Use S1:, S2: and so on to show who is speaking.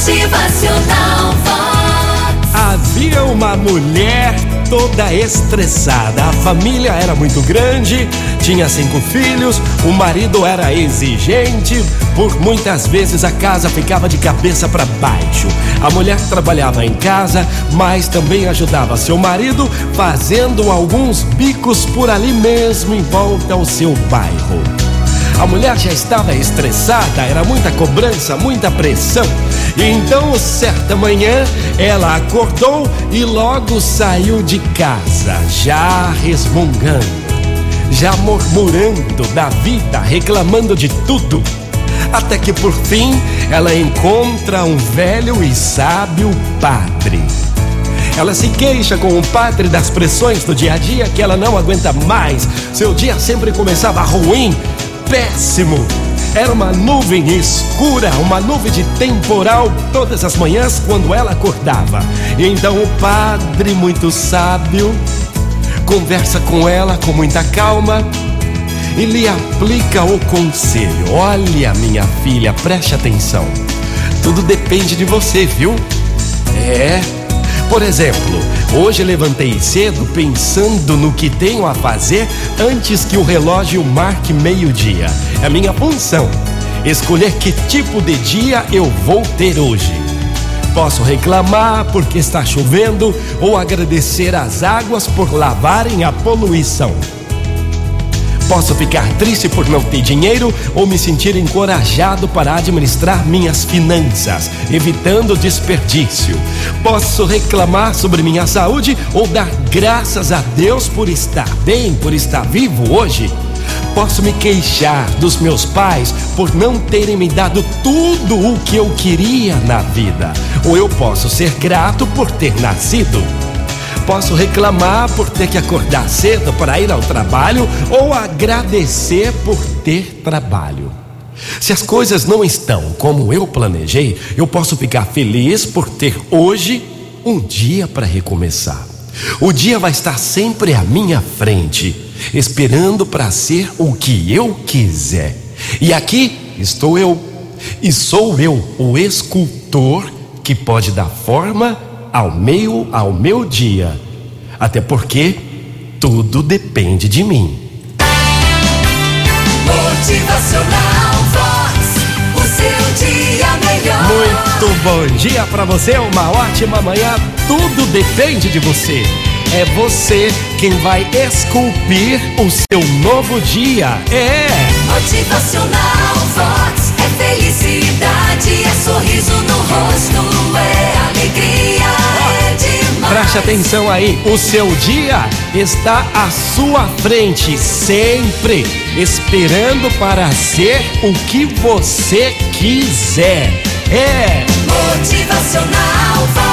S1: Motivacional Vox.
S2: Havia uma mulher toda estressada. A família era muito grande, tinha cinco filhos, o marido era exigente, por muitas vezes a casa ficava de cabeça para baixo. A mulher trabalhava em casa, mas também ajudava seu marido fazendo alguns bicos por ali mesmo em volta ao seu bairro. A mulher já estava estressada, era muita cobrança, muita pressão. Então, certa manhã, ela acordou e logo saiu de casa, já resmungando, já murmurando da vida, reclamando de tudo. Até que por fim ela encontra um velho e sábio padre. Ela se queixa com o padre das pressões do dia a dia que ela não aguenta mais. Seu dia sempre começava ruim, péssimo. Era uma nuvem escura, uma nuvem de temporal todas as manhãs quando ela acordava. E então o padre, muito sábio, conversa com ela com muita calma e lhe aplica o conselho: Olha, minha filha, preste atenção. Tudo depende de você, viu? É. Por exemplo, hoje levantei cedo pensando no que tenho a fazer antes que o relógio marque meio-dia. É minha função escolher que tipo de dia eu vou ter hoje. Posso reclamar porque está chovendo ou agradecer as águas por lavarem a poluição. Posso ficar triste por não ter dinheiro ou me sentir encorajado para administrar minhas finanças, evitando desperdício. Posso reclamar sobre minha saúde ou dar graças a Deus por estar bem, por estar vivo hoje. Posso me queixar dos meus pais por não terem me dado tudo o que eu queria na vida, ou eu posso ser grato por ter nascido. Posso reclamar por ter que acordar cedo para ir ao trabalho ou agradecer por ter trabalho. Se as coisas não estão como eu planejei, eu posso ficar feliz por ter hoje um dia para recomeçar. O dia vai estar sempre à minha frente, esperando para ser o que eu quiser. E aqui estou eu, e sou eu, o escultor que pode dar forma ao meio ao meu dia. Até porque tudo depende de mim.
S1: Motivacional Vox. O seu dia melhor.
S2: Muito bom dia para você, uma ótima manhã. Tudo depende de você. É você quem vai esculpir o seu novo dia. É.
S1: Motivacional Vox. É felicidade,
S2: Preste atenção aí, o seu dia está à sua frente, sempre esperando para ser o que você quiser. É.
S1: Motivacional.